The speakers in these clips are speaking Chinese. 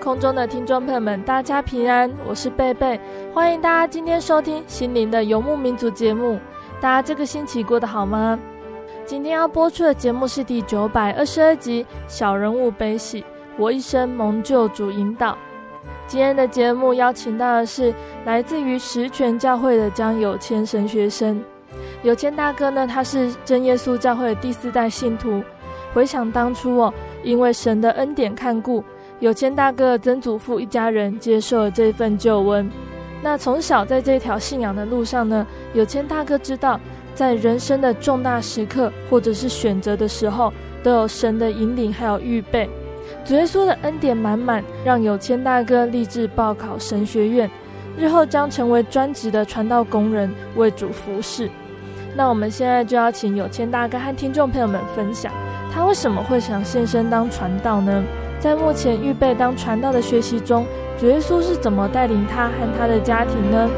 空中的听众朋友们，大家平安，我是贝贝，欢迎大家今天收听心灵的游牧民族节目。大家这个星期过得好吗？今天要播出的节目是第九百二十二集《小人物悲喜》，我一生蒙救主引导。今天的节目邀请到的是来自于十全教会的江有谦神学生。有谦大哥呢，他是真耶稣教会的第四代信徒。回想当初哦，因为神的恩典看顾。有谦大哥曾祖父一家人接受了这份救恩。那从小在这条信仰的路上呢，有谦大哥知道，在人生的重大时刻或者是选择的时候，都有神的引领还有预备。主耶稣的恩典满满，让有谦大哥立志报考神学院，日后将成为专职的传道工人，为主服侍。那我们现在就要请有谦大哥和听众朋友们分享，他为什么会想献身当传道呢？在目前预备当传道的学习中，主耶稣是怎么带领他和他的家庭呢？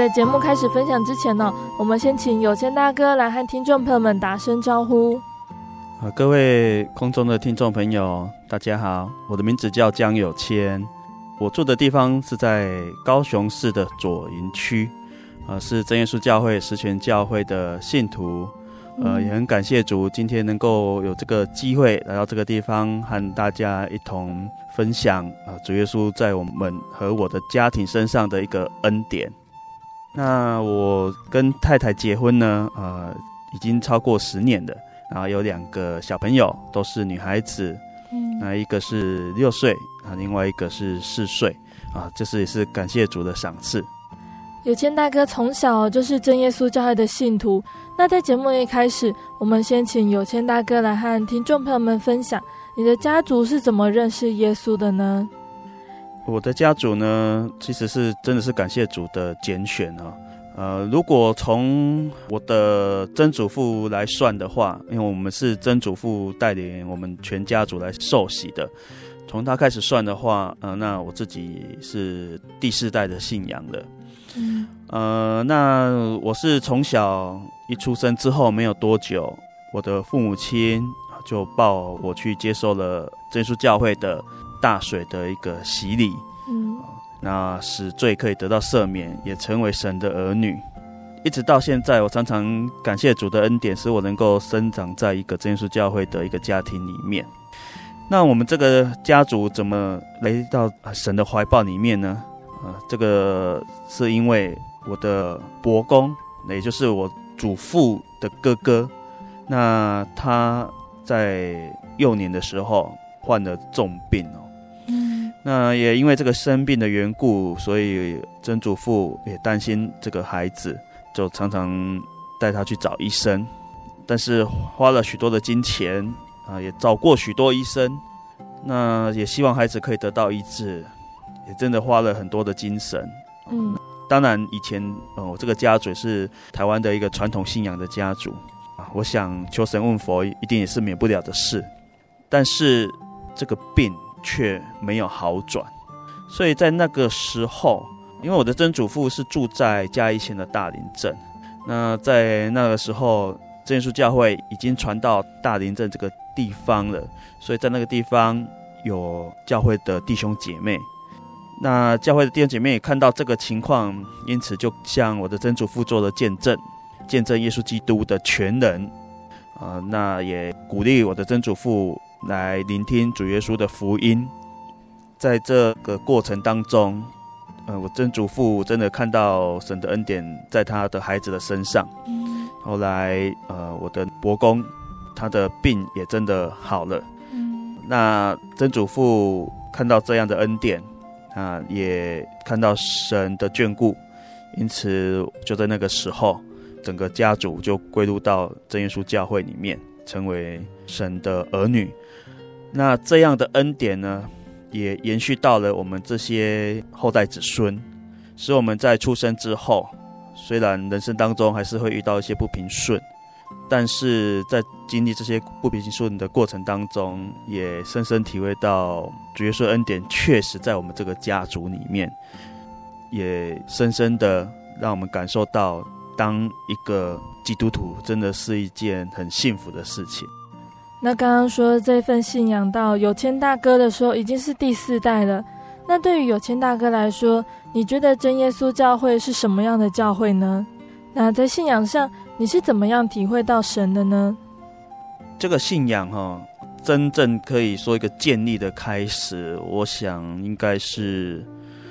在节目开始分享之前呢，我们先请有谦大哥来和听众朋友们打声招呼。啊，各位空中的听众朋友，大家好，我的名字叫江有谦，我住的地方是在高雄市的左营区，啊，是真耶稣教会十全教会的信徒，呃，也很感谢主，今天能够有这个机会来到这个地方，和大家一同分享啊，主耶稣在我们和我的家庭身上的一个恩典。那我跟太太结婚呢，呃，已经超过十年了，然后有两个小朋友，都是女孩子，嗯，那一个是六岁，啊，另外一个是四岁，啊，这是也是感谢主的赏赐。有谦大哥从小就是真耶稣教会的信徒，那在节目一开始，我们先请有谦大哥来和听众朋友们分享，你的家族是怎么认识耶稣的呢？我的家族呢，其实是真的是感谢主的拣选啊。呃，如果从我的曾祖父来算的话，因为我们是曾祖父带领我们全家族来受洗的，从他开始算的话，呃，那我自己是第四代的信仰了。嗯，呃，那我是从小一出生之后没有多久，我的父母亲就抱我去接受了真耶稣教会的。大水的一个洗礼，嗯，那使罪可以得到赦免，也成为神的儿女。一直到现在，我常常感谢主的恩典，使我能够生长在一个真耶稣教会的一个家庭里面。那我们这个家族怎么来到神的怀抱里面呢？啊，这个是因为我的伯公，也就是我祖父的哥哥，那他在幼年的时候患了重病哦。那也因为这个生病的缘故，所以曾祖父也担心这个孩子，就常常带他去找医生，但是花了许多的金钱啊，也找过许多医生，那也希望孩子可以得到医治，也真的花了很多的精神。嗯，当然以前呃，我这个家族是台湾的一个传统信仰的家族啊，我想求神问佛一定也是免不了的事，但是这个病。却没有好转，所以在那个时候，因为我的曾祖父是住在嘉义县的大林镇，那在那个时候，真耶稣教会已经传到大林镇这个地方了，所以在那个地方有教会的弟兄姐妹，那教会的弟兄姐妹也看到这个情况，因此就向我的曾祖父做了见证，见证耶稣基督的全能，呃，那也鼓励我的曾祖父。来聆听主耶稣的福音，在这个过程当中，呃，我曾祖父真的看到神的恩典在他的孩子的身上。嗯。后来，呃，我的伯公他的病也真的好了。嗯。那曾祖父看到这样的恩典啊，也看到神的眷顾，因此就在那个时候，整个家族就归入到真耶稣教会里面，成为神的儿女。那这样的恩典呢，也延续到了我们这些后代子孙，使我们在出生之后，虽然人生当中还是会遇到一些不平顺，但是在经历这些不平顺的过程当中，也深深体会到主耶稣恩典确实在我们这个家族里面，也深深的让我们感受到，当一个基督徒真的是一件很幸福的事情。那刚刚说这份信仰到有谦大哥的时候，已经是第四代了。那对于有谦大哥来说，你觉得真耶稣教会是什么样的教会呢？那在信仰上，你是怎么样体会到神的呢？这个信仰哈、哦，真正可以说一个建立的开始，我想应该是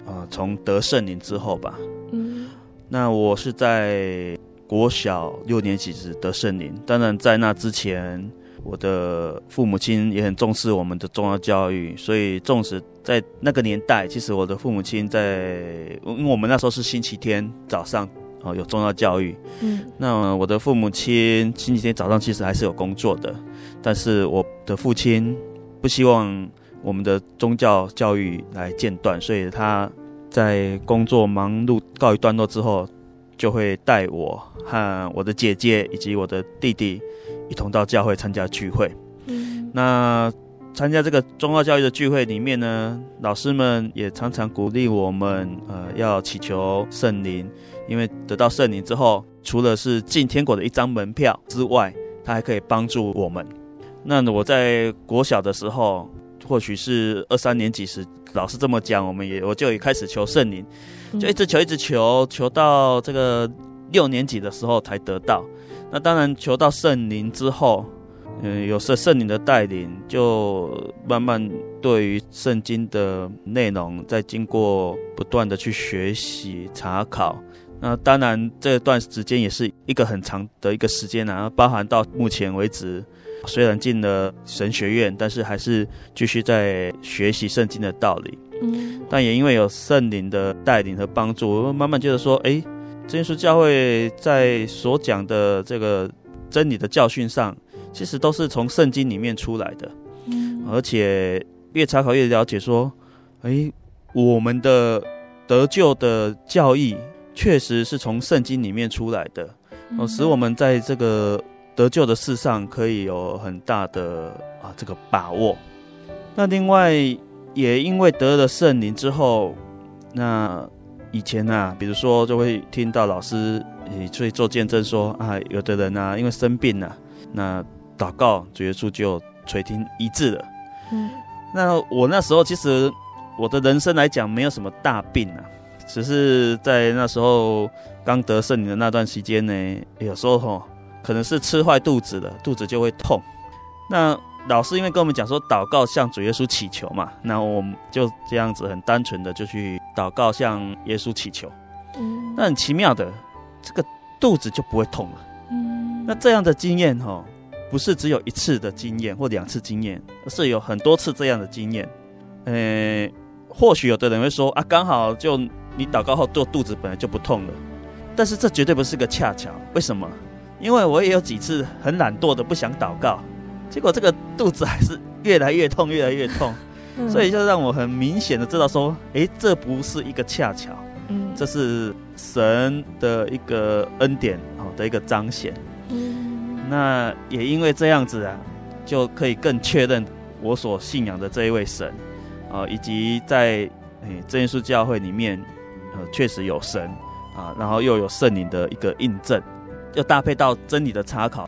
呃从得圣灵之后吧。嗯，那我是在国小六年级时得圣灵，当然在那之前。我的父母亲也很重视我们的宗教教育，所以纵使在那个年代，其实我的父母亲在，因为我们那时候是星期天早上哦有宗教教育，嗯，那我的父母亲星期天早上其实还是有工作的，但是我的父亲不希望我们的宗教教育来间断，所以他在工作忙碌告一段落之后，就会带我和我的姐姐以及我的弟弟。一同到教会参加聚会，嗯，那参加这个宗教教育的聚会里面呢，老师们也常常鼓励我们，呃，要祈求圣灵，因为得到圣灵之后，除了是进天国的一张门票之外，它还可以帮助我们。那我在国小的时候，或许是二三年级时，老师这么讲，我们也我就也开始求圣灵，就一直求，一直求，求到这个六年级的时候才得到。那当然，求到圣灵之后，嗯，有圣圣灵的带领，就慢慢对于圣经的内容，在经过不断的去学习查考。那当然，这段时间也是一个很长的一个时间啊，包含到目前为止，虽然进了神学院，但是还是继续在学习圣经的道理。嗯，但也因为有圣灵的带领和帮助，我慢慢觉得说，哎。真耶稣教会在所讲的这个真理的教训上，其实都是从圣经里面出来的，嗯，而且越查考越了解，说，哎，我们的得救的教义确实是从圣经里面出来的，哦，使我们在这个得救的事上可以有很大的啊这个把握。那另外也因为得了圣灵之后，那。以前啊，比如说就会听到老师也去做见证说啊，有的人啊，因为生病啊，那祷告主耶稣就垂听医治了。嗯，那我那时候其实我的人生来讲没有什么大病啊，只是在那时候刚得圣灵的那段时间呢，有时候吼可能是吃坏肚子了，肚子就会痛。那老师因为跟我们讲说，祷告向主耶稣祈求嘛，那我们就这样子很单纯的就去祷告向耶稣祈求。嗯，那很奇妙的，这个肚子就不会痛了。嗯，那这样的经验哈，不是只有一次的经验或两次经验，而是有很多次这样的经验。呃，或许有的人会说啊，刚好就你祷告后做肚子本来就不痛了，但是这绝对不是个恰巧。为什么？因为我也有几次很懒惰的不想祷告，结果这个肚子还是越来越痛，越来越痛。所以就让我很明显的知道说，哎，这不是一个恰巧，嗯，这是神的一个恩典哦的一个彰显。嗯，那也因为这样子啊，就可以更确认我所信仰的这一位神啊，以及在哎真耶稣教会里面，呃，确实有神啊，然后又有圣灵的一个印证，又搭配到真理的查考，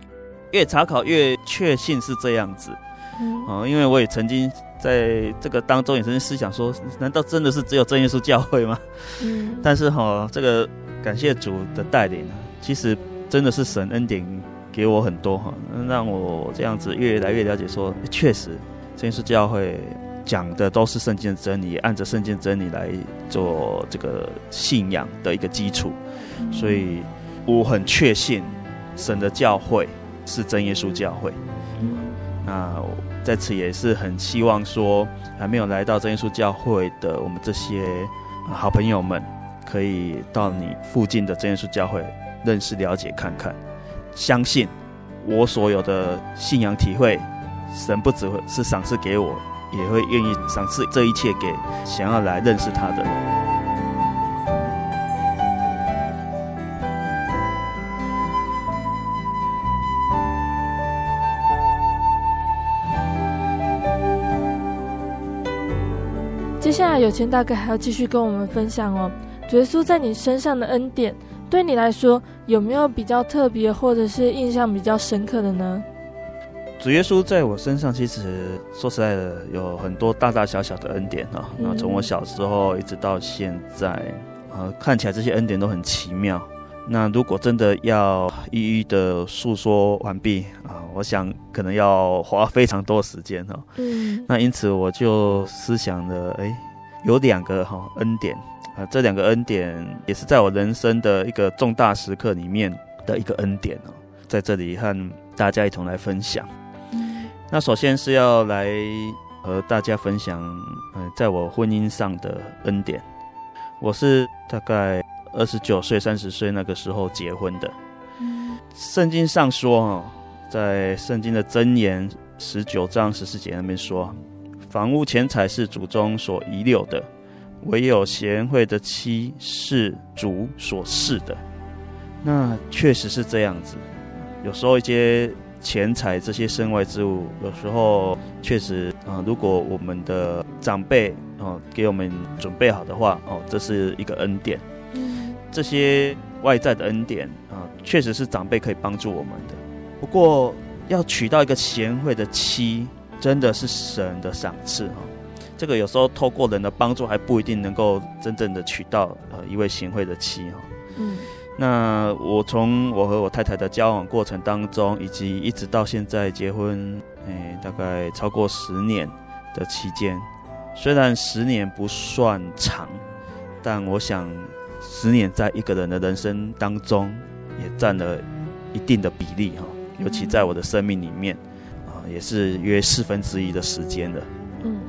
越查考越确信是这样子。嗯，啊，因为我也曾经。在这个当中，也曾经思想说：难道真的是只有真耶稣教会吗？嗯。但是哈，这个感谢主的带领，其实真的是神恩典给我很多哈，让我这样子越来越了解说，确实真耶稣教会讲的都是圣经的真理，按着圣经的真理来做这个信仰的一个基础。所以我很确信神的教会是真耶稣教会。那。在此也是很希望说，还没有来到真耶稣教会的我们这些好朋友们，可以到你附近的真耶稣教会认识、了解、看看。相信我所有的信仰体会，神不只是赏赐给我，也会愿意赏赐这一切给想要来认识他的人。有钱大哥还要继续跟我们分享哦，主耶稣在你身上的恩典，对你来说有没有比较特别或者是印象比较深刻的呢？主耶稣在我身上其实说实在的有很多大大小小的恩典啊，那从我小时候一直到现在，啊，看起来这些恩典都很奇妙。那如果真的要一一的诉说完毕啊，我想可能要花非常多时间哦。嗯，那因此我就思想了，哎，有两个哈恩典啊，这两个恩典也是在我人生的一个重大时刻里面的一个恩典哦，在这里和大家一同来分享。嗯，那首先是要来和大家分享，嗯，在我婚姻上的恩典，我是大概。二十九岁、三十岁那个时候结婚的。圣经上说，在圣经的箴言十九章十四节那边说，房屋钱财是祖宗所遗留的，唯有贤惠的妻是主所赐的。那确实是这样子。有时候一些钱财这些身外之物，有时候确实啊，如果我们的长辈哦给我们准备好的话哦，这是一个恩典。这些外在的恩典啊，确实是长辈可以帮助我们的。不过，要娶到一个贤惠的妻，真的是神的赏赐哈。这个有时候透过人的帮助，还不一定能够真正的娶到呃一位贤惠的妻哈。嗯。那我从我和我太太的交往过程当中，以及一直到现在结婚，哎，大概超过十年的期间，虽然十年不算长，但我想。十年在一个人的人生当中，也占了一定的比例哈，尤其在我的生命里面，啊，也是约四分之一的时间的。嗯，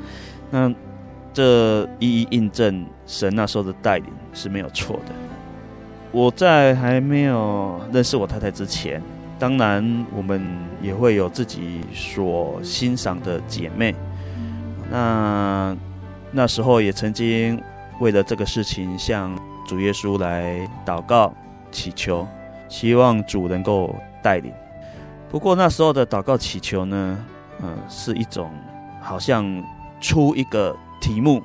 那这一一印证神那时候的带领是没有错的。我在还没有认识我太太之前，当然我们也会有自己所欣赏的姐妹，那那时候也曾经为了这个事情向。主耶稣来祷告、祈求，希望主能够带领。不过那时候的祷告祈求呢，嗯、呃，是一种好像出一个题目，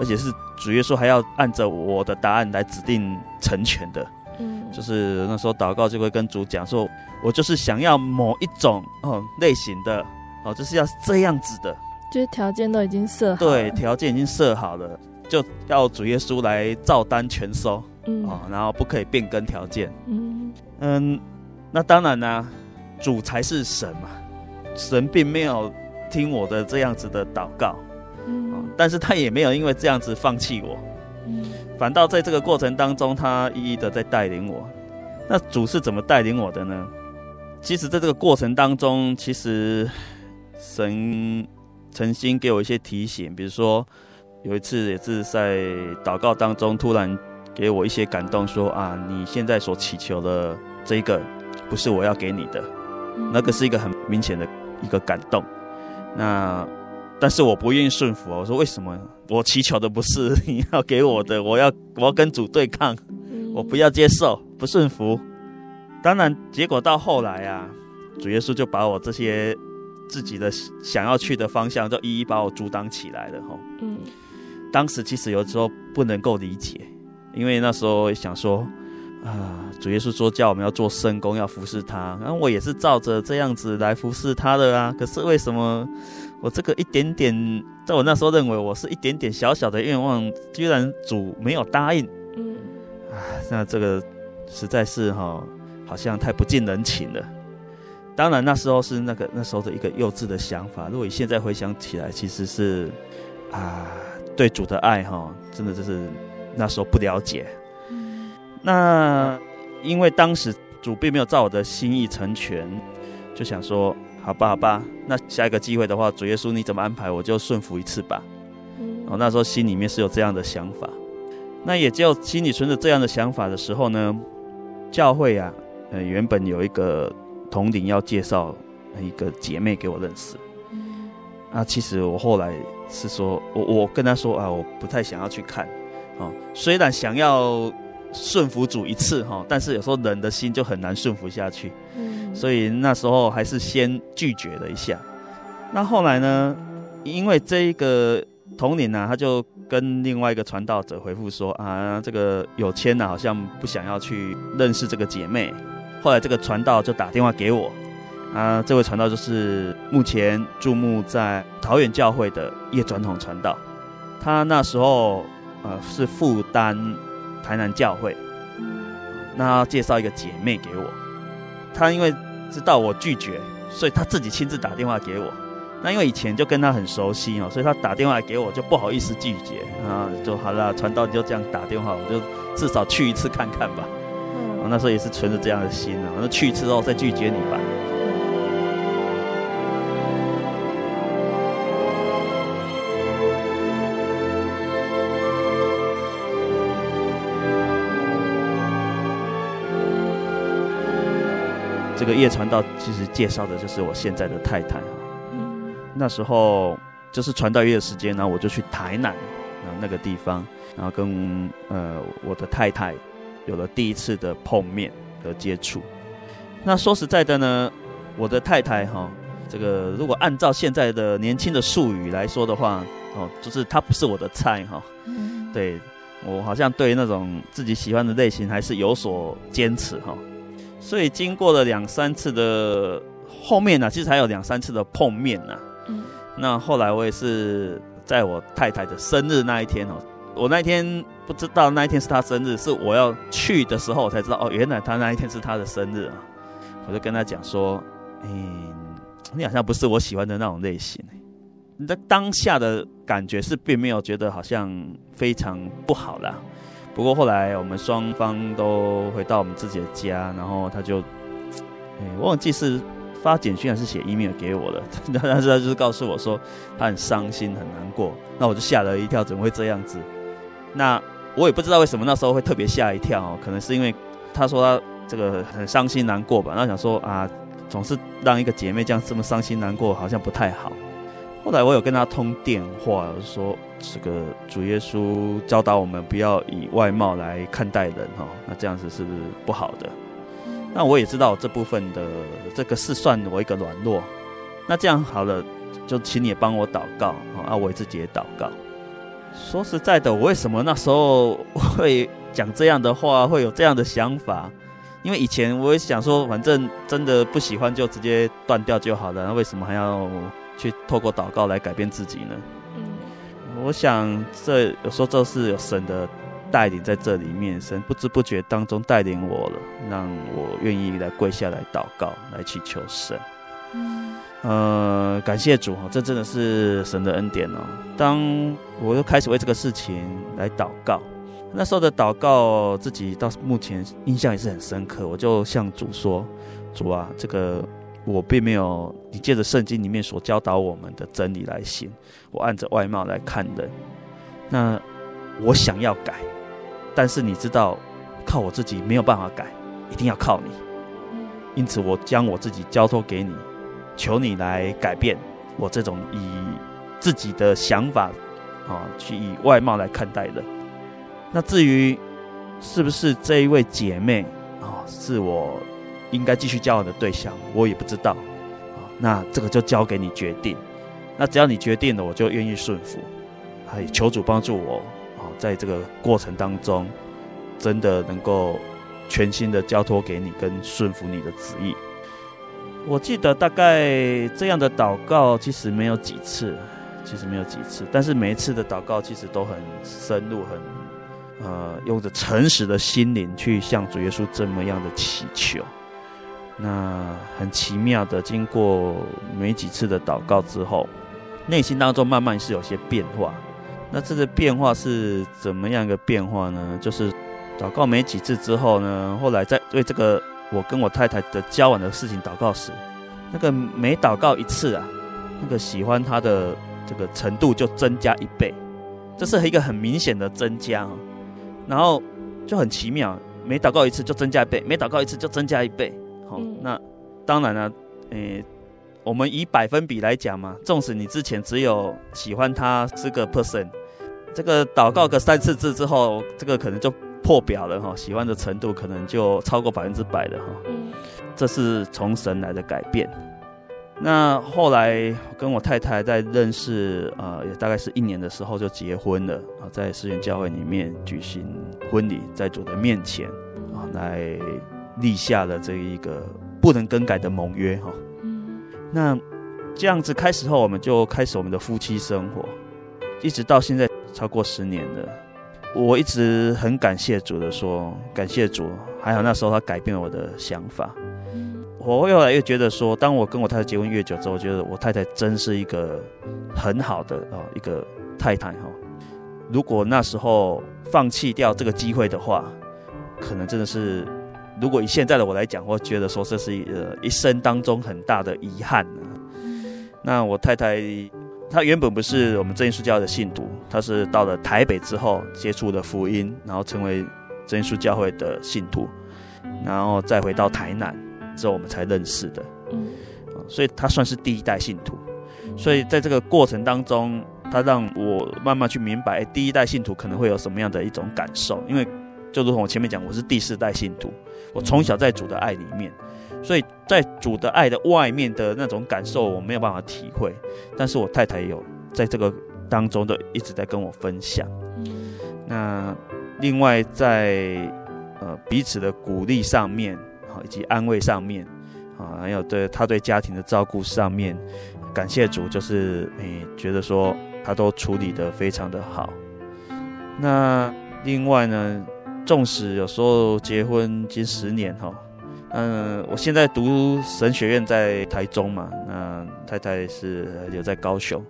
而且是主耶稣还要按照我的答案来指定成全的。嗯，就是那时候祷告就会跟主讲说，我就是想要某一种哦类型的哦，就是要这样子的，就是条件都已经设好了。对，条件已经设好了。就要主耶稣来照单全收，嗯，哦，然后不可以变更条件，嗯嗯，那当然呢，啊，主才是神嘛，神并没有听我的这样子的祷告，嗯，哦，但是他也没有因为这样子放弃我，嗯，反倒在这个过程当中，他一一的在带领我。那主是怎么带领我的呢？其实在这个过程当中，其实神曾经给我一些提醒，比如说。有一次也是在祷告当中，突然给我一些感动说，说啊，你现在所祈求的这一个，不是我要给你的，那个是一个很明显的一个感动。那但是我不愿意顺服，我说为什么？我祈求的不是你要给我的，我要我要跟主对抗，我不要接受，不顺服。当然，结果到后来啊，主耶稣就把我这些自己的想要去的方向，就一一把我阻挡起来了哈。嗯，当时其实有时候不能够理解，因为那时候想说啊，主耶稣说叫我们要做圣工，要服侍他，然后我也是照着这样子来服侍他的啊。可是为什么我这个一点点，在我那时候认为我是一点点小小的愿望，居然主没有答应？嗯，啊，那这个实在是哈。好像太不近人情了。当然那时候是那个那时候的一个幼稚的想法。如果你现在回想起来，其实是啊，对主的爱哈，真的就是那时候不了解。那因为当时主并没有照我的心意成全，就想说好吧好吧，那下一个机会的话，主耶稣你怎么安排，我就顺服一次吧。哦，那时候心里面是有这样的想法。那也就心里存着这样的想法的时候呢，教会啊。呃，原本有一个统领要介绍一个姐妹给我认识，嗯，啊，其实我后来是说，我我跟他说啊，我不太想要去看，哦，虽然想要顺服主一次哈，但是有时候人的心就很难顺服下去，嗯，所以那时候还是先拒绝了一下。那后来呢，因为这一个统领呢，他就跟另外一个传道者回复说啊，这个有签呢，好像不想要去认识这个姐妹。后来这个传道就打电话给我，啊，这位传道就是目前注目在桃园教会的叶传统传道，他那时候呃是负担台南教会，那介绍一个姐妹给我，她因为知道我拒绝，所以她自己亲自打电话给我。那因为以前就跟她很熟悉哦，所以她打电话给我就不好意思拒绝啊，就好了，传道就这样打电话，我就至少去一次看看吧。那时候也是存着这样的心啊，那去一次之后再拒绝你吧。个叶传道其实介绍的就是我现在的太太哈。那时候就是传道月的时间，然后我就去台南，然后那个地方，然后跟呃我的太太。有了第一次的碰面和接触，那说实在的呢，我的太太哈，这个如果按照现在的年轻的术语来说的话，哦，就是她不是我的菜哈。嗯。对，我好像对那种自己喜欢的类型还是有所坚持哈。所以经过了两三次的后面呢，其实还有两三次的碰面呢。嗯。那后来我也是在我太太的生日那一天哦。我那一天不知道那一天是她生日，是我要去的时候我才知道哦，原来她那一天是她的生日啊！我就跟她讲说：“嗯，你好像不是我喜欢的那种类型。”你的当下的感觉是并没有觉得好像非常不好啦。不过后来我们双方都回到我们自己的家，然后他就，哎，我忘记是发简讯还是写 email 给我的，但是他就是告诉我说他很伤心很难过，那我就吓了一跳，怎么会这样子？那我也不知道为什么那时候会特别吓一跳哦，可能是因为他说他这个很伤心难过吧，然后想说啊，总是让一个姐妹这样这么伤心难过，好像不太好。后来我有跟他通电话，说这个主耶稣教导我们不要以外貌来看待人哈，那这样子是不是不好的？那我也知道这部分的这个是算我一个软弱。那这样好了，就请你也帮我祷告啊，我自己也祷告。说实在的，我为什么那时候会讲这样的话，会有这样的想法？因为以前我也想说，反正真的不喜欢就直接断掉就好了，那为什么还要去透过祷告来改变自己呢？我想这有时候这是有神的带领在这里面，神不知不觉当中带领我了，让我愿意来跪下来祷告，来祈求神。嗯。呃，感谢主哈，这真的是神的恩典哦。当我又开始为这个事情来祷告，那时候的祷告自己到目前印象也是很深刻。我就向主说：“主啊，这个我并没有你借着圣经里面所教导我们的真理来行，我按着外貌来看人。那我想要改，但是你知道，靠我自己没有办法改，一定要靠你。因此，我将我自己交托给你，求你来改变我这种以自己的想法啊，去以外貌来看待的。那至于是不是这一位姐妹啊，是我应该继续交往的对象，我也不知道啊。那这个就交给你决定。那只要你决定了，我就愿意顺服。还求主帮助我啊，在这个过程当中，真的能够全心的交托给你，跟顺服你的旨意。我记得大概这样的祷告其实没有几次，其实没有几次，但是每一次的祷告其实都很深入，很呃，用着诚实的心灵去向主耶稣这么样的祈求。那很奇妙的，经过没几次的祷告之后，内心当中慢慢是有些变化。那这个变化是怎么样一个变化呢？就是祷告没几次之后呢，后来在为这个我跟我太太的交往的事情祷告时，那个每祷告一次啊，那个喜欢他的这个程度就增加一倍，这是一个很明显的增加。然后就很奇妙，每祷告一次就增加一倍，每祷告一次就增加一倍。好，那当然了，诶。我们以百分比来讲嘛，纵使你之前只有喜欢他是个 percent，这个祷告个三四次之后，这个可能就破表了哈，喜欢的程度可能就超过百分之百了哈。嗯，这是从神来的改变。那后来跟我太太在认识啊，也大概是一年的时候就结婚了啊，在世园教会里面举行婚礼，在主的面前啊，来立下了这一个不能更改的盟约哈。那这样子开始后，我们就开始我们的夫妻生活，一直到现在超过十年了。我一直很感谢主的说，感谢主，还好那时候他改变了我的想法。我越来越觉得说，当我跟我太太结婚越久之后，我觉得我太太真是一个很好的啊一个太太哈。如果那时候放弃掉这个机会的话，可能真的是。如果以现在的我来讲，我觉得说这是一呃一生当中很大的遗憾呢。那我太太她原本不是我们真耶稣教会的信徒，她是到了台北之后接触了福音，然后成为真耶稣教会的信徒，然后再回到台南之后我们才认识的。嗯，所以她算是第一代信徒。所以在这个过程当中，她让我慢慢去明白第一代信徒可能会有什么样的一种感受，因为。就如同我前面讲，我是第四代信徒，我从小在主的爱里面，所以在主的爱的外面的那种感受，我没有办法体会。但是我太太有在这个当中的一直在跟我分享。那另外在呃彼此的鼓励上面啊，以及安慰上面啊，还有对他对家庭的照顾上面，感谢主，就是诶、欸、觉得说他都处理得非常的好。那另外呢？纵使有时候结婚近十年哈，嗯，我现在读神学院在台中嘛，那太太是留在高雄，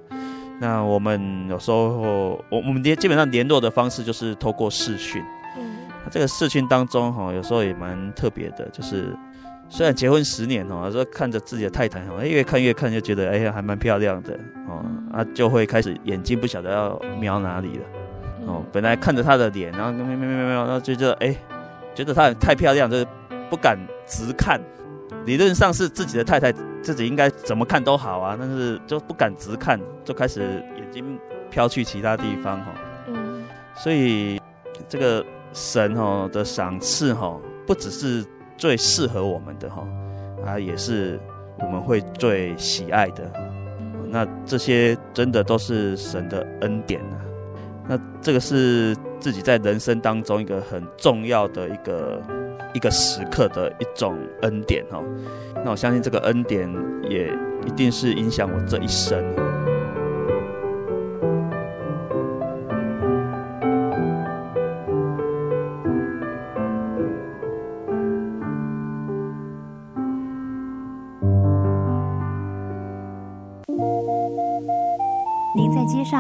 那我们有时候我我们联基本上联络的方式就是透过视讯，嗯，这个视讯当中哈，有时候也蛮特别的，就是虽然结婚十年哦，有时候看着自己的太太哈，越看越看就觉得哎呀还蛮漂亮的哦，啊就会开始眼睛不晓得要瞄哪里了。哦，本来看着她的脸，然后没没没没没，然后就觉得哎，觉得她太漂亮，就是不敢直看。理论上是自己的太太，自己应该怎么看都好啊，但是就不敢直看，就开始眼睛飘去其他地方哈。嗯。所以这个神哦的赏赐哈，不只是最适合我们的哈，啊，也是我们会最喜爱的。那这些真的都是神的恩典啊。那这个是自己在人生当中一个很重要的一个一个时刻的一种恩典哦。那我相信这个恩典也一定是影响我这一生。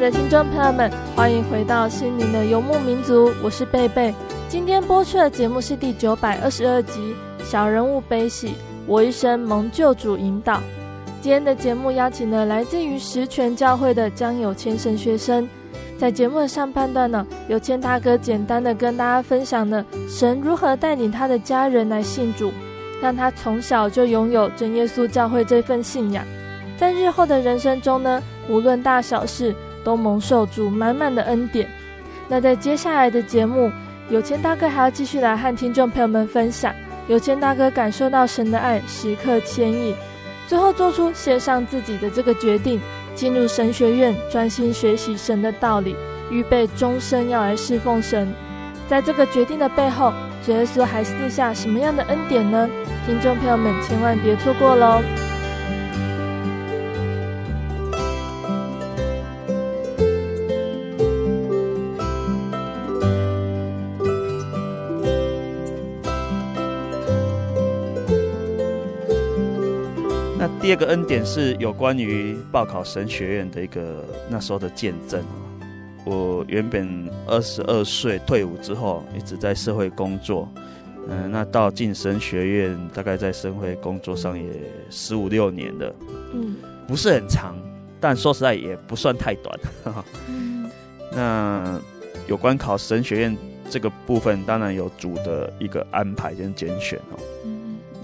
的听众朋友们，欢迎回到心灵的游牧民族，我是贝贝。今天播出的节目是第九百二十二集《小人物悲喜》，我一生蒙救主引导。今天的节目邀请了来自于十全教会的江有谦神学生。在节目的上半段呢，有谦大哥简单的跟大家分享了神如何带领他的家人来信主，让他从小就拥有真耶稣教会这份信仰。在日后的人生中呢，无论大小事。都蒙受主满满的恩典。那在接下来的节目，有谦大哥还要继续来和听众朋友们分享，有谦大哥感受到神的爱，时刻牵引，最后做出献上自己的这个决定，进入神学院专心学习神的道理，预备终身要来侍奉神。在这个决定的背后，主耶稣还赐下什么样的恩典呢？听众朋友们千万别错过喽！第二个恩典是有关于报考神学院的一个那时候的见证。我原本二十二岁退伍之后，一直在社会工作。嗯，那到进神学院，大概在社会工作上也十五六年了。嗯，不是很长，但说实在也不算太短。嗯，那有关考神学院这个部分，当然有主的一个安排跟拣选哦。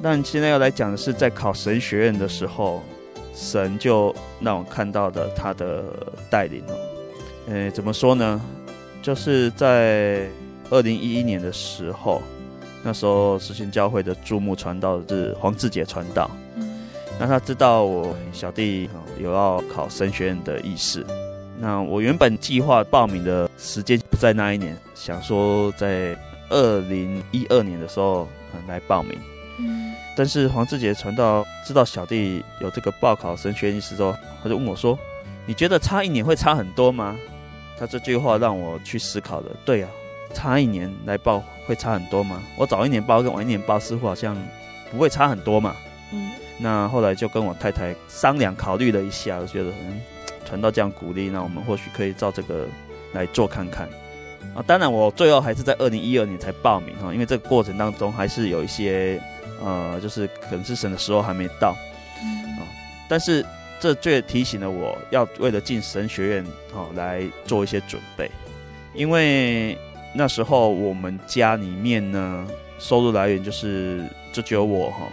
但现在要来讲的是，在考神学院的时候，神就让我看到的他的带领哦。呃，怎么说呢？就是在二零一一年的时候，那时候实行教会的注目传道是黄志杰传道。那他知道我小弟有要考神学院的意思。那我原本计划报名的时间不在那一年，想说在二零一二年的时候来报名。但是黄志杰传道知道小弟有这个报考神学院意思之后，他就问我说：“你觉得差一年会差很多吗？”他这句话让我去思考了。对啊，差一年来报会差很多吗？我早一年报跟晚一年报似乎好像不会差很多嘛。嗯。那后来就跟我太太商量考虑了一下，我觉得嗯，传道这样鼓励，那我们或许可以照这个来做看看。啊，当然我最后还是在二零一二年才报名哈，因为这个过程当中还是有一些。呃，就是可能是神的时候还没到，啊、嗯。哦，但是这却提醒了我要为了进神学院，哦，来做一些准备，因为那时候我们家里面呢，收入来源就是就只有我哈、哦，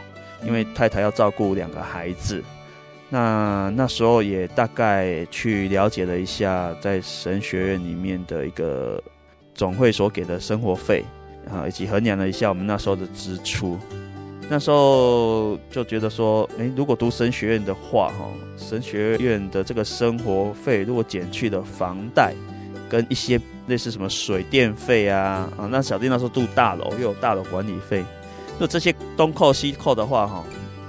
因为太太要照顾两个孩子，那那时候也大概去了解了一下，在神学院里面的一个总会所给的生活费啊，以及衡量了一下我们那时候的支出。那时候就觉得说，诶，如果读神学院的话，哈，神学院的这个生活费如果减去了房贷，跟一些类似什么水电费啊，啊，那小弟那时候住大楼又有大楼管理费，如果这些东扣西扣的话，哈，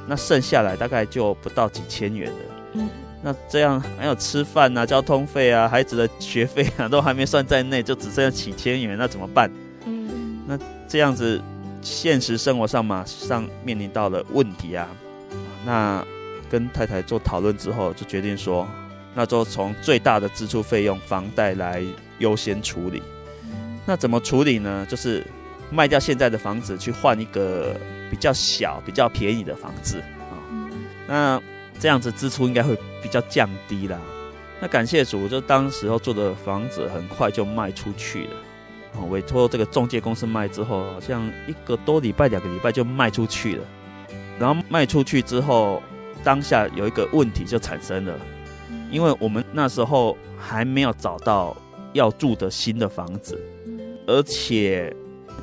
那剩下来大概就不到几千元了。嗯，那这样还有吃饭啊、交通费啊、孩子的学费啊，都还没算在内，就只剩下几千元，那怎么办？嗯，那这样子。现实生活上马上面临到了问题啊，那跟太太做讨论之后，就决定说，那就从最大的支出费用房贷来优先处理。那怎么处理呢？就是卖掉现在的房子，去换一个比较小、比较便宜的房子啊。那这样子支出应该会比较降低啦。那感谢主，就当时候做的房子很快就卖出去了。委托这个中介公司卖之后，好像一个多礼拜、两个礼拜就卖出去了。然后卖出去之后，当下有一个问题就产生了，因为我们那时候还没有找到要住的新的房子，而且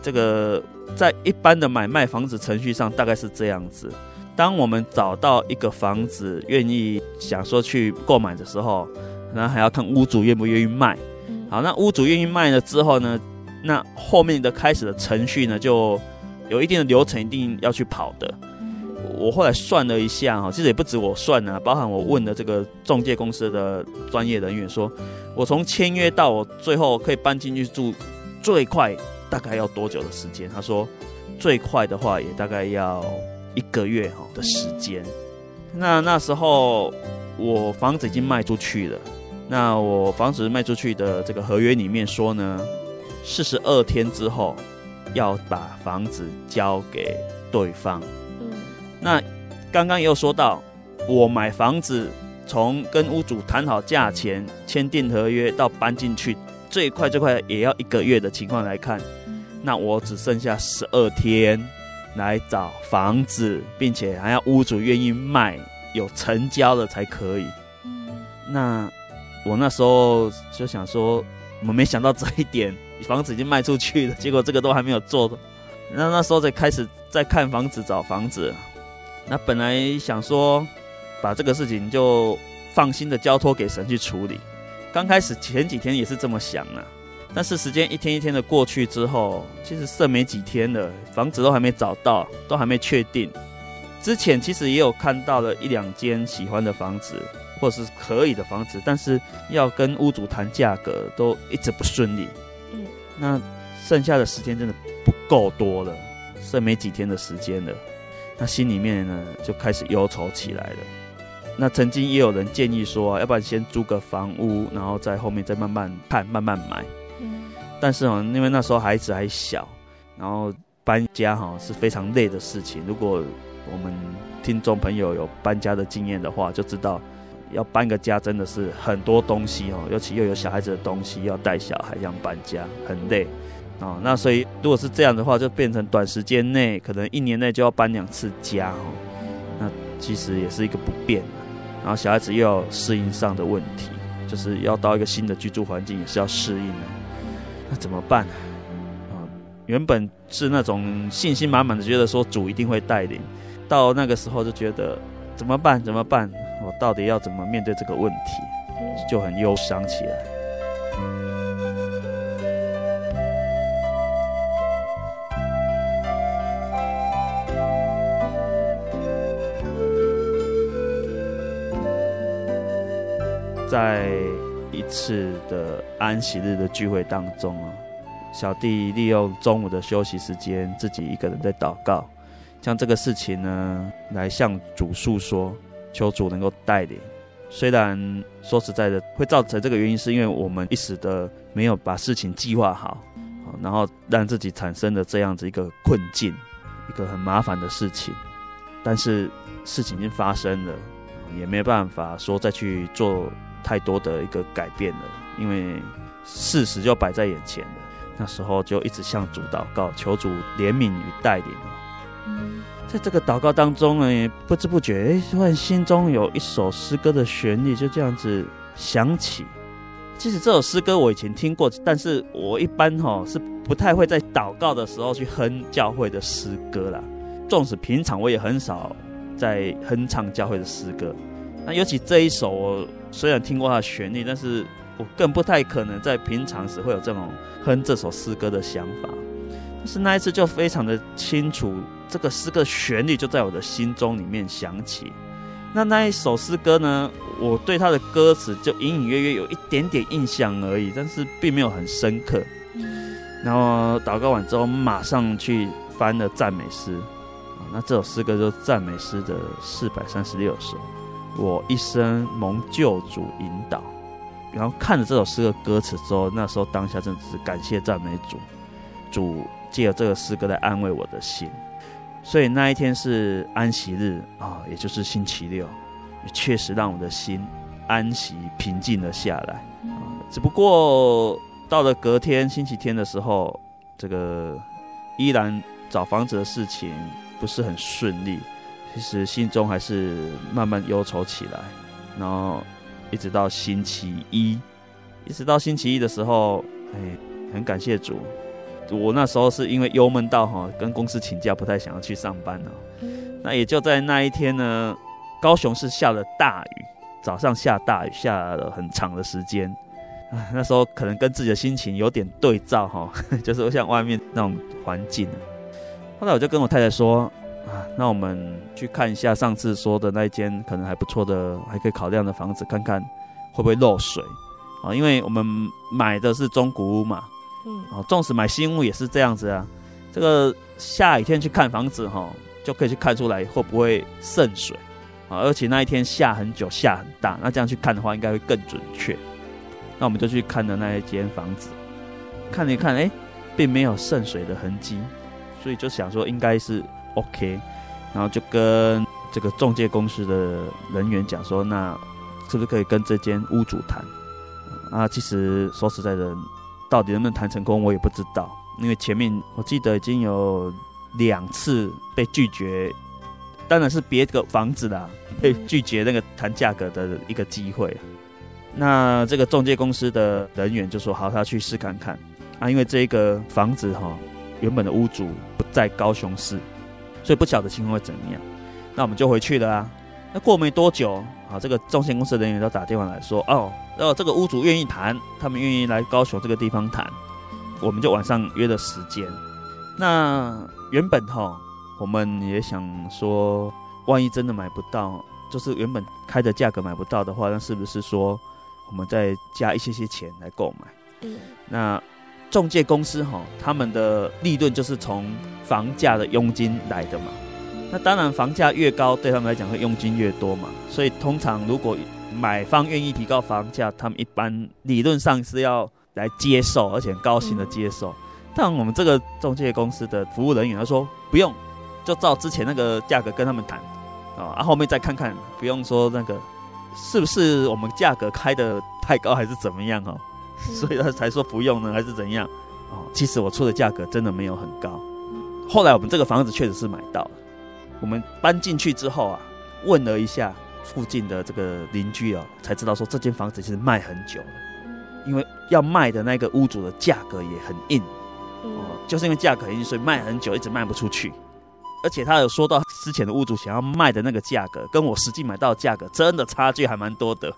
这个在一般的买卖房子程序上大概是这样子：当我们找到一个房子愿意想说去购买的时候，然后还要看屋主愿不愿意卖。好，那屋主愿意卖了之后呢，那后面的开始的程序呢，就有一定的流程，一定要去跑的。我后来算了一下哈，其实也不止我算啊，包含我问的这个中介公司的专业人员说，我从签约到我最后可以搬进去住，最快大概要多久的时间？他说最快的话也大概要一个月哈的时间。那那时候我房子已经卖出去了，那我房子卖出去的这个合约里面说呢，四十二天之后要把房子交给对方。那刚刚也有说到，我买房子从跟屋主谈好价钱、签订合约到搬进去，最快最快也要一个月的情况来看，那我只剩下十二天来找房子，并且还要屋主愿意卖、有成交了才可以。那我那时候就想说，我没想到这一点，房子已经卖出去了，结果这个都还没有做，那那时候才开始在看房子、找房子。那本来想说，把这个事情就放心的交托给神去处理。刚开始前几天也是这么想啊，但是时间一天一天的过去之后，其实剩没几天了，房子都还没找到，都还没确定。之前其实也有看到了一两间喜欢的房子，或是可以的房子，但是要跟屋主谈价格都一直不顺利。嗯，那剩下的时间真的不够多了，剩没几天的时间了。那心里面呢，就开始忧愁起来了。那曾经也有人建议说，要不然先租个房屋，然后在后面再慢慢看，慢慢买。嗯。但是哦，因为那时候孩子还小，然后搬家哈是非常累的事情。如果我们听众朋友有搬家的经验的话，就知道要搬个家真的是很多东西哦，尤其又有小孩子的东西要带小孩，这样搬家很累。哦，那所以如果是这样的话，就变成短时间内可能一年内就要搬两次家哦。那其实也是一个不便。然后小孩子又要适应上的问题，就是要到一个新的居住环境也是要适应的。那怎么办？啊，原本是那种信心满满的，觉得说主一定会带领，到那个时候就觉得怎么办？怎么办？我到底要怎么面对这个问题？就很忧伤起来。在一次的安息日的聚会当中啊，小弟利用中午的休息时间，自己一个人在祷告，将这个事情呢来向主诉说，求主能够带领。虽然说实在的，会造成这个原因，是因为我们一时的没有把事情计划好，然后让自己产生了这样子一个困境，一个很麻烦的事情。但是事情已经发生了，也没有办法说再去做。太多的一个改变了，因为事实就摆在眼前了。那时候就一直向主祷告，求主怜悯与带领。在这个祷告当中呢，不知不觉，哎，突然心中有一首诗歌的旋律就这样子响起。其实这首诗歌我以前听过，但是我一般哈是不太会在祷告的时候去哼教会的诗歌啦。纵使平常我也很少在哼唱教会的诗歌。那尤其这一首，我虽然听过它的旋律，但是我更不太可能在平常时会有这种哼这首诗歌的想法。但是那一次就非常的清楚，这个诗歌旋律就在我的心中里面响起。那那一首诗歌呢，我对它的歌词就隐隐约约有一点点印象而已，但是并没有很深刻。然后祷告完之后，马上去翻了赞美诗。那这首诗歌就是赞美诗的四百三十六首。我一生蒙救主引导，然后看着这首诗的歌词之后，那时候当下真的是感谢赞美主，主借着这个诗歌来安慰我的心。所以那一天是安息日啊，也就是星期六，也确实让我的心安息平静了下来。只不过到了隔天星期天的时候，这个依然找房子的事情不是很顺利，其实心中还是慢慢忧愁起来。然后一直到星期一，一直到星期一的时候，哎，很感谢主。我那时候是因为忧闷到哈，跟公司请假，不太想要去上班了。那也就在那一天呢，高雄是下了大雨，早上下大雨，下了很长的时间。啊，那时候可能跟自己的心情有点对照哈，就是像外面那种环境。后来我就跟我太太说啊，那我们去看一下上次说的那一间可能还不错的，还可以考量的房子，看看会不会漏水啊？因为我们买的是中古屋嘛。嗯，哦，纵使买新屋也是这样子啊。这个下雨天去看房子哈，就可以去看出来会不会渗水啊。而且那一天下很久，下很大，那这样去看的话，应该会更准确。那我们就去看的那一间房子，看了一看，哎，并没有渗水的痕迹，所以就想说应该是 OK。然后就跟这个中介公司的人员讲说，那是不是可以跟这间屋主谈？啊，其实说实在的。到底能不能谈成功，我也不知道，因为前面我记得已经有两次被拒绝，当然是别个房子啦，被拒绝那个谈价格的一个机会。那这个中介公司的人员就说：“好，他去试看看啊，因为这个房子哈，原本的屋主不在高雄市，所以不晓得情况会怎么样。那我们就回去了啊。那过没多久。”好，这个中介公司的人员都打电话来说，哦，然后这个屋主愿意谈，他们愿意来高雄这个地方谈，我们就晚上约了时间。那原本哈，我们也想说，万一真的买不到，就是原本开的价格买不到的话，那是不是说我们再加一些些钱来购买？嗯，那中介公司哈，他们的利润就是从房价的佣金来的嘛。那当然，房价越高，对他们来讲会佣金越多嘛。所以通常如果买方愿意提高房价，他们一般理论上是要来接受，而且很高兴的接受。但我们这个中介公司的服务人员他说不用，就照之前那个价格跟他们谈啊，啊后面再看看，不用说那个是不是我们价格开的太高还是怎么样哦。所以他才说不用呢，还是怎样？哦，其实我出的价格真的没有很高。后来我们这个房子确实是买到了。我们搬进去之后啊，问了一下附近的这个邻居啊，才知道说这间房子其实卖很久了，因为要卖的那个屋主的价格也很硬，哦，就是因为价格很硬，所以卖很久，一直卖不出去。而且他有说到之前的屋主想要卖的那个价格，跟我实际买到的价格真的差距还蛮多的。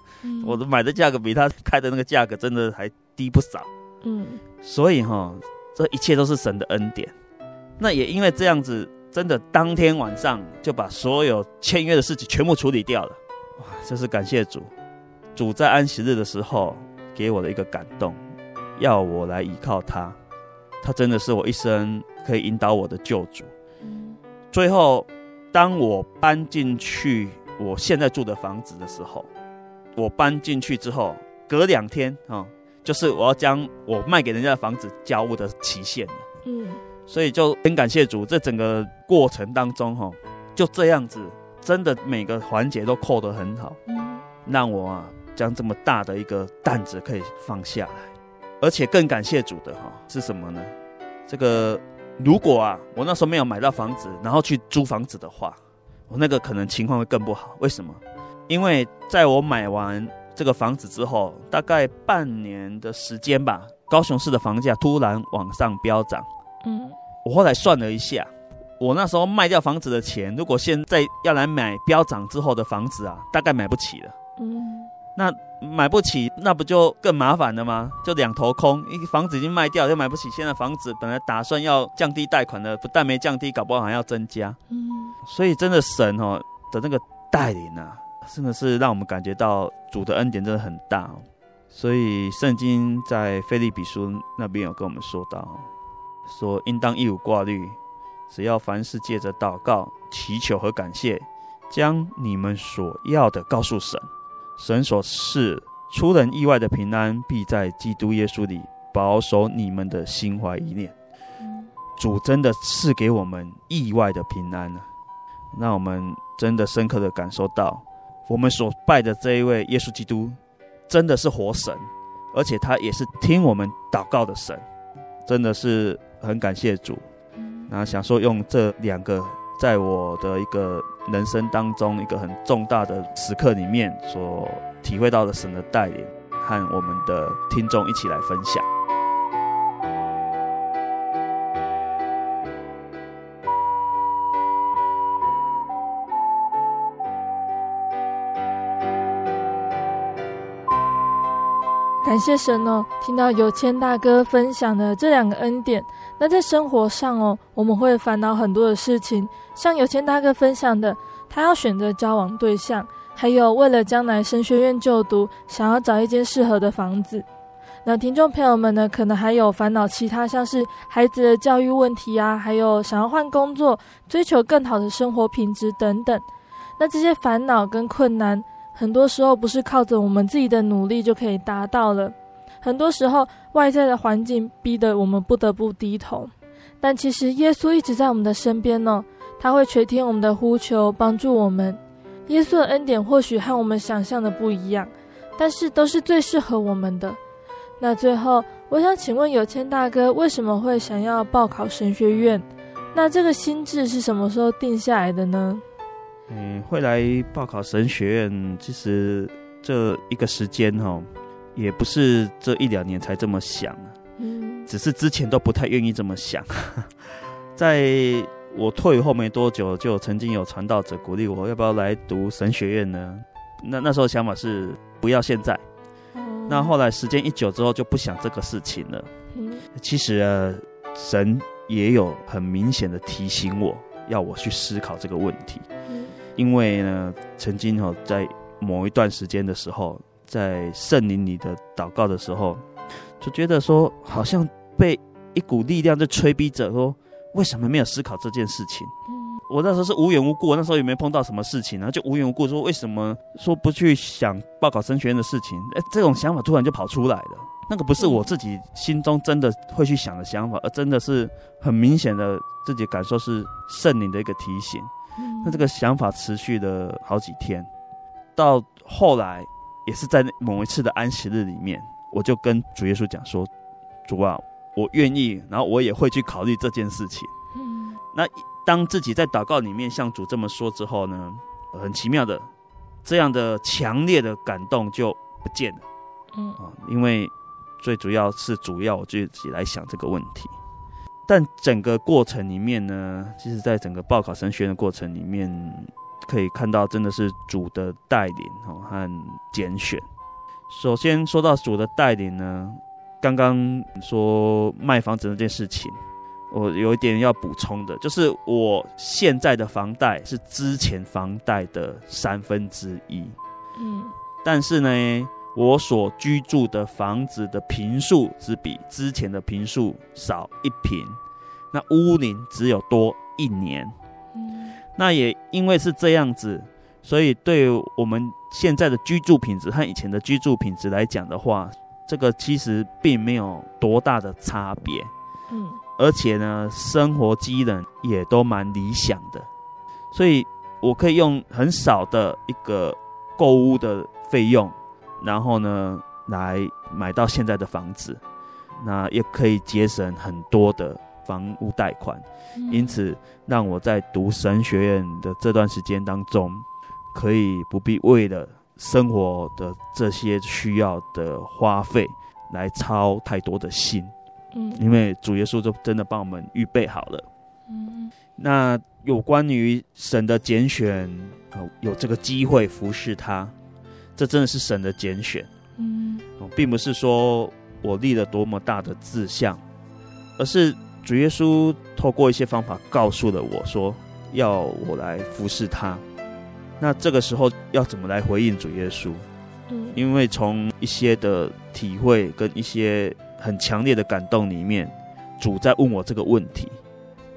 我的买的价格比他开的那个价格真的还低不少。嗯，所以哈，这一切都是神的恩典。那也因为这样子。真的，当天晚上就把所有签约的事情全部处理掉了。哇，这是感谢主，主在安息日的时候给我的一个感动，要我来依靠他。他真的是我一生可以引导我的救主。最后，当我搬进去我现在住的房子的时候，我搬进去之后，隔两天啊、就是我要将我卖给人家的房子交屋的期限了。嗯。所以就很感谢主，这整个过程当中哈，就这样子，真的每个环节都扣得很好，让我啊将这么大的一个担子可以放下来，而且更感谢主的哈是什么呢？这个如果啊我那时候没有买到房子，然后去租房子的话，我那个可能情况会更不好。为什么？因为在我买完这个房子之后，大概半年的时间吧，高雄市的房价突然往上飙涨。嗯，我后来算了一下，我那时候卖掉房子的钱，如果现在要来买飙涨之后的房子啊，大概买不起了。嗯，那买不起，那不就更麻烦了吗？就两头空，因为房子已经卖掉，又买不起。现在房子本来打算要降低贷款的，不但没降低，搞不好还要增加。嗯，所以真的神哦的那个带领啊，真的是让我们感觉到主的恩典真的很大哦。所以圣经在菲利比书那边有跟我们说到。说应当一无挂虑，只要凡事借着祷告、祈求和感谢，将你们所要的告诉神，神所赐出人意外的平安，必在基督耶稣里保守你们的心怀意念。主真的赐给我们意外的平安呢，让我们真的深刻的感受到，我们所拜的这一位耶稣基督，真的是活神，而且他也是听我们祷告的神，真的是很感谢主。然后想说用这两个，在我的一个人生当中一个很重大的时刻里面，所体会到的神的带领，和我们的听众一起来分享。感谢神哦！听到有谦大哥分享的这两个恩典，那在生活上哦，我们会烦恼很多的事情。像有谦大哥分享的，他要选择交往对象，还有为了将来神学院就读，想要找一间适合的房子。那听众朋友们呢，可能还有烦恼其他，像是孩子的教育问题啊，还有想要换工作、追求更好的生活品质等等。那这些烦恼跟困难，很多时候不是靠着我们自己的努力就可以达到了，很多时候外在的环境逼得我们不得不低头，但其实耶稣一直在我们的身边呢，他会垂听我们的呼求，帮助我们。耶稣的恩典或许和我们想象的不一样，但是都是最适合我们的。那最后，我想请问有谦大哥，为什么会想要报考神学院？那这个心智是什么时候定下来的呢？嗯，会来报考神学院，其实这一个时间哈，也不是这一两年才这么想，嗯，只是之前都不太愿意这么想。在我退后没多久，就曾经有传道者鼓励我，要不要来读神学院呢？那那时候想法是不要现在，嗯，那后来时间一久之后就不想这个事情了。嗯，其实啊，神也有很明显的提醒我，要我去思考这个问题。因为呢，曾经哦在某一段时间的时候，在圣灵里的祷告的时候，就觉得说好像被一股力量在催逼着，说为什么没有思考这件事情？我那时候是无缘无故，那时候也没碰到什么事情，然后就无缘无故说为什么说不去想报考神学院的事情？哎，这种想法突然就跑出来了。那个不是我自己心中真的会去想的想法，而真的是很明显的自己感受是圣灵的一个提醒。那这个想法持续了好几天，到后来也是在某一次的安息日里面，我就跟主耶稣讲说：“主啊，我愿意，然后我也会去考虑这件事情。”嗯，那当自己在祷告里面向主这么说之后呢，很奇妙的，这样的强烈的感动就不见了。嗯啊，因为最主要是主要我自己来想这个问题。但整个过程里面呢，其实，在整个报考神学院的过程里面，可以看到真的是主的带领哦和拣选。首先说到主的带领呢，刚刚说卖房子那件事情，我有一点要补充的，就是我现在的房贷是之前房贷的三分之一，嗯，但是呢。我所居住的房子的平数只比之前的平数少一坪，那屋龄只有多一年。嗯，那也因为是这样子，所以对我们现在的居住品质和以前的居住品质来讲的话，这个其实并没有多大的差别。嗯，而且呢，生活机能也都蛮理想的，所以我可以用很少的一个购物的费用。然后呢，来买到现在的房子，那也可以节省很多的房屋贷款，嗯、因此让我在读神学院的这段时间当中，可以不必为了生活的这些需要的花费来操太多的心，嗯，因为主耶稣就真的帮我们预备好了，嗯，那有关于神的拣选，有这个机会服侍他。这真的是神的拣选，嗯，并不是说我立了多么大的志向，而是主耶稣透过一些方法告诉了我说，要我来服侍他。那这个时候要怎么来回应主耶稣？嗯，因为从一些的体会跟一些很强烈的感动里面，主在问我这个问题，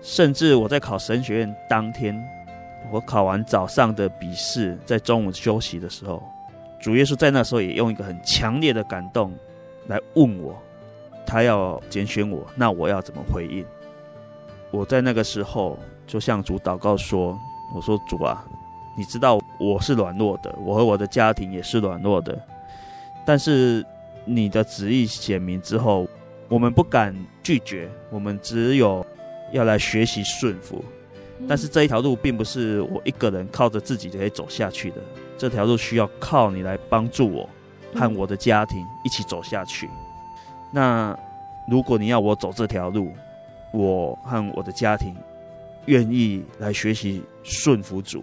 甚至我在考神学院当天，我考完早上的笔试，在中午休息的时候。主耶稣在那时候也用一个很强烈的感动来问我，他要拣选我，那我要怎么回应？我在那个时候就向主祷告说：“我说主啊，你知道我是软弱的，我和我的家庭也是软弱的，但是你的旨意显明之后，我们不敢拒绝，我们只有要来学习顺服。但是这一条路并不是我一个人靠着自己就可以走下去的，这条路需要靠你来帮助我和我的家庭一起走下去。那如果你要我走这条路，我和我的家庭愿意来学习顺服主，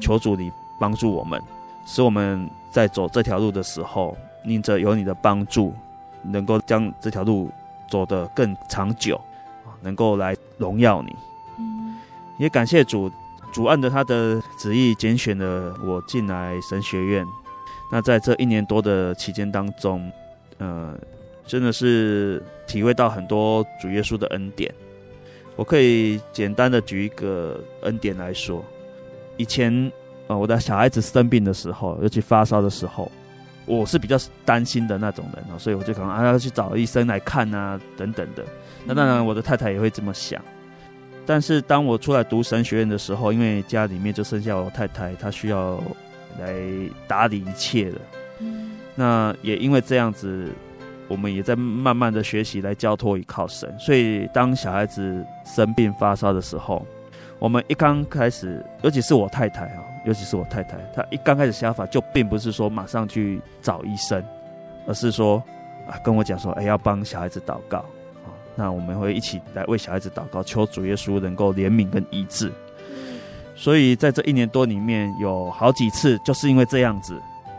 求主你帮助我们，使我们在走这条路的时候，因着有你的帮助，能够将这条路走得更长久，能够来荣耀你。也感谢主，主按着他的旨意拣选了我进来神学院。那在这一年多的期间当中，呃。真的是体会到很多主耶稣的恩典。我可以简单的举一个恩典来说，以前啊，我的小孩子生病的时候，尤其发烧的时候，我是比较担心的那种人啊，所以我就可能啊要去找医生来看啊等等的。那当然，我的太太也会这么想。但是当我出来读神学院的时候，因为家里面就剩下我太太，她需要来打理一切的。那也因为这样子。我们也在慢慢的学习来交托依靠神，所以当小孩子生病发烧的时候，我们一刚开始，尤其是我太太啊，尤其是我太太，她一刚开始想法就并不是说马上去找医生，而是说啊跟我讲说，哎，要帮小孩子祷告啊，那我们会一起来为小孩子祷告，求主耶稣能够怜悯跟医治。所以在这一年多里面，有好几次就是因为这样子，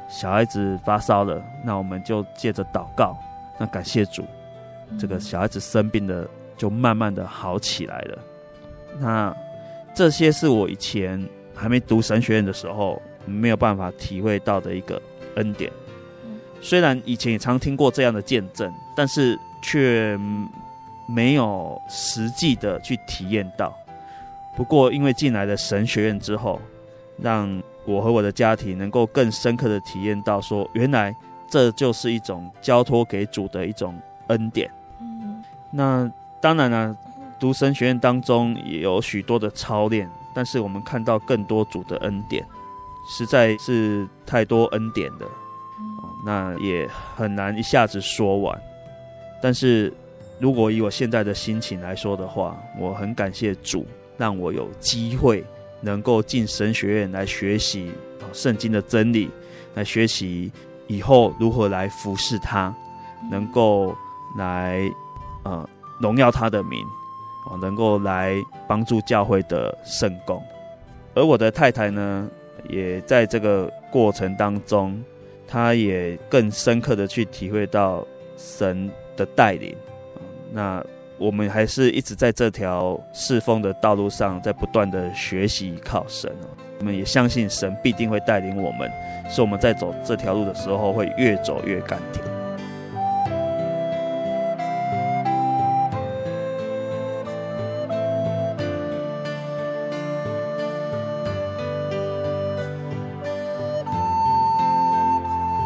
小孩子发烧了，那我们就借着祷告。那感谢主，这个小孩子生病的就慢慢的好起来了。那这些是我以前还没读神学院的时候没有办法体会到的一个恩典。虽然以前也常听过这样的见证，但是却没有实际的去体验到。不过因为进来了神学院之后，让我和我的家庭能够更深刻的体验到，说原来。这就是一种交托给主的一种恩典。嗯，那当然了，读神学院当中也有许多的操练，但是我们看到更多主的恩典，实在是太多恩典的，那也很难一下子说完。但是如果以我现在的心情来说的话，我很感谢主，让我有机会能够进神学院来学习圣经的真理，来学习。以后如何来服侍他，能够来呃荣耀他的名，哦，能够来帮助教会的圣工。而我的太太呢，也在这个过程当中，她也更深刻的去体会到神的带领。那我们还是一直在这条侍奉的道路上，在不断的学习靠神。我们也相信神必定会带领我们，使我们在走这条路的时候会越走越甘甜。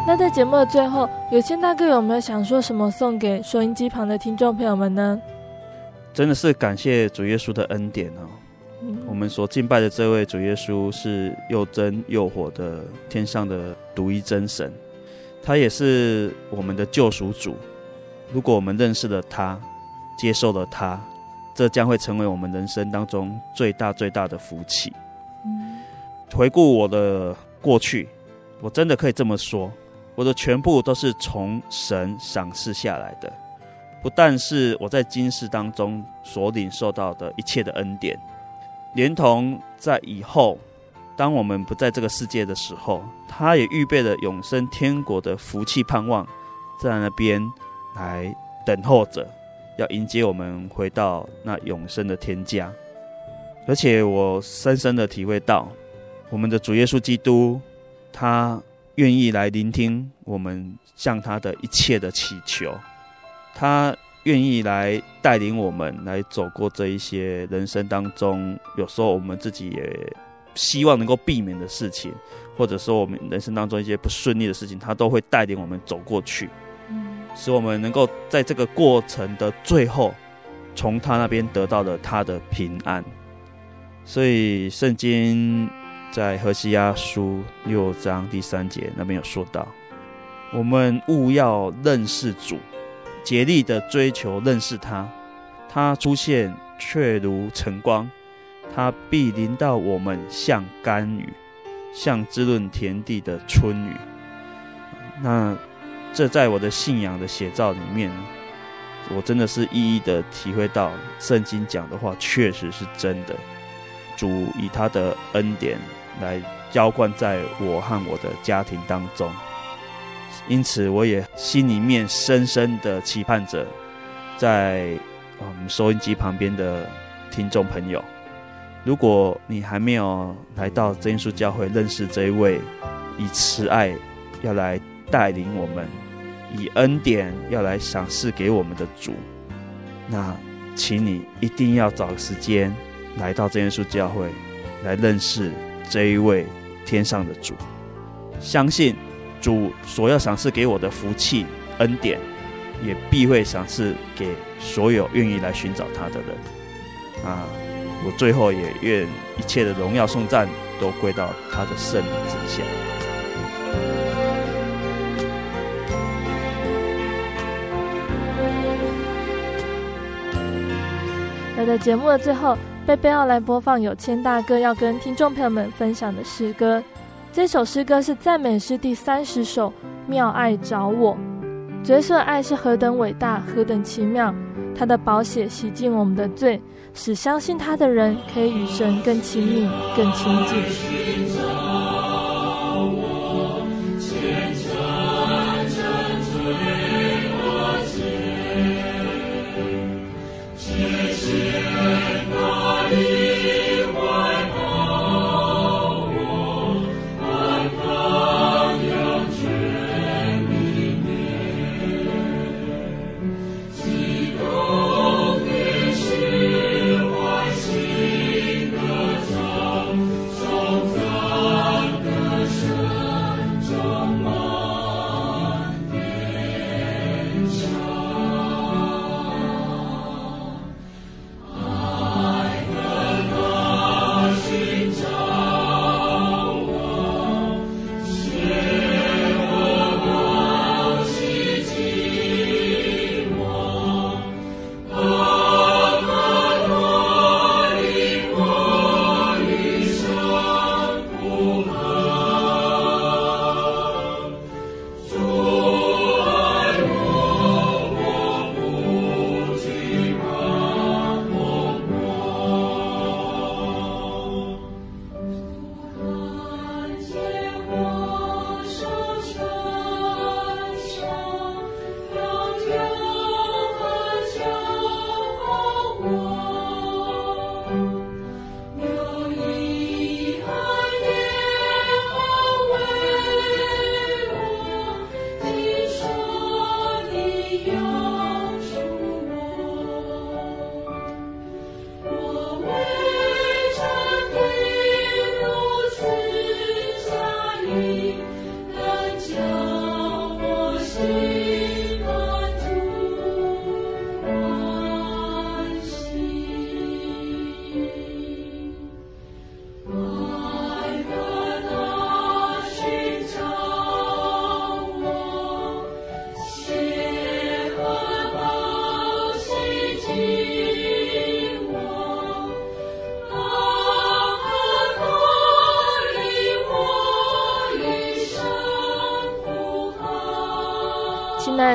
那在节目的最后，有谦大哥有没有想说什么送给收音机旁的听众朋友们呢？真的是感谢主耶稣的恩典哦。我们所敬拜的这位主耶稣是又真又活的天上的独一真神，他也是我们的救赎主。如果我们认识了他，接受了他，这将会成为我们人生当中最大最大的福气。回顾我的过去，我真的可以这么说，我的全部都是从神赏赐下来的，不但是我在今世当中所领受到的一切的恩典。连同在以后，当我们不在这个世界的时候，他也预备了永生天国的福气盼望，在那边来等候着，要迎接我们回到那永生的天家。而且我深深的体会到，我们的主耶稣基督，他愿意来聆听我们向他的一切的祈求，他。愿意来带领我们来走过这一些人生当中，有时候我们自己也希望能够避免的事情，或者说我们人生当中一些不顺利的事情，他都会带领我们走过去，使我们能够在这个过程的最后，从他那边得到了他的平安。所以圣经在何西阿书六章第三节那边有说到，我们务要认识主，竭力的追求认识他，他出现却如晨光。他必临到我们，像甘雨，像滋润田地的春雨。那这在我的信仰的写照里面，我真的是一一的体会到，圣经讲的话确实是真的。主以他的恩典来浇灌在我和我的家庭当中，因此我也心里面深深的期盼着，在我们收音机旁边的听众朋友。如果你还没有来到真耶稣教会认识这一位以慈爱要来带领我们，以恩典要来赏赐给我们的主，那请你一定要找个时间来到真耶稣教会来认识这一位天上的主，相信主所要赏赐给我的福气恩典，也必会赏赐给所有愿意来寻找他的人啊。我最后也愿一切的荣耀颂赞都归到他的圣名之下。那在节目的最后，贝贝要来播放有谦大哥要跟听众朋友们分享的诗歌。这首诗歌是赞美诗第三十首《妙爱找我》。角色爱是何等伟大，何等奇妙！他的宝血洗净我们的罪。使相信他的人可以与神更亲密、更亲近。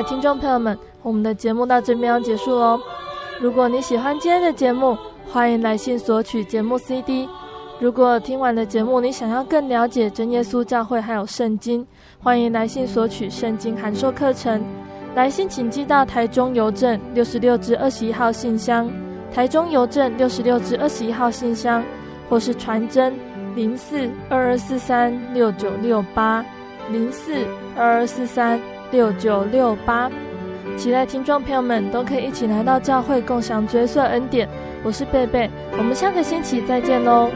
听众朋友们，我们的节目到这边要结束喽。如果你喜欢今天的节目，欢迎来信索取节目 CD。如果听完的节目，你想要更了解真耶稣教会还有圣经，欢迎来信索取圣经函授课程。来信请寄到台中邮政六十六至二十一号信箱，台中邮政六十六至二十一号信箱，或是传真零四二二四三六九六八零四二二四三。六九六八。期待听众朋友们都可以一起来到教会共享角色恩典。我是贝贝我们下个星期再见喽。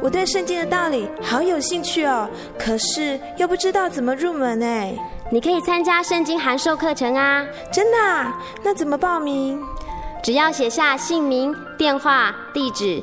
我对圣经的道理好有兴趣哦可是又不知道怎么入门哎。你可以参加圣经函授课程啊。真的那怎么报名？只要写下姓名电话地址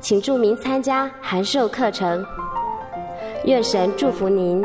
请注明参加函授课程。愿神祝福您。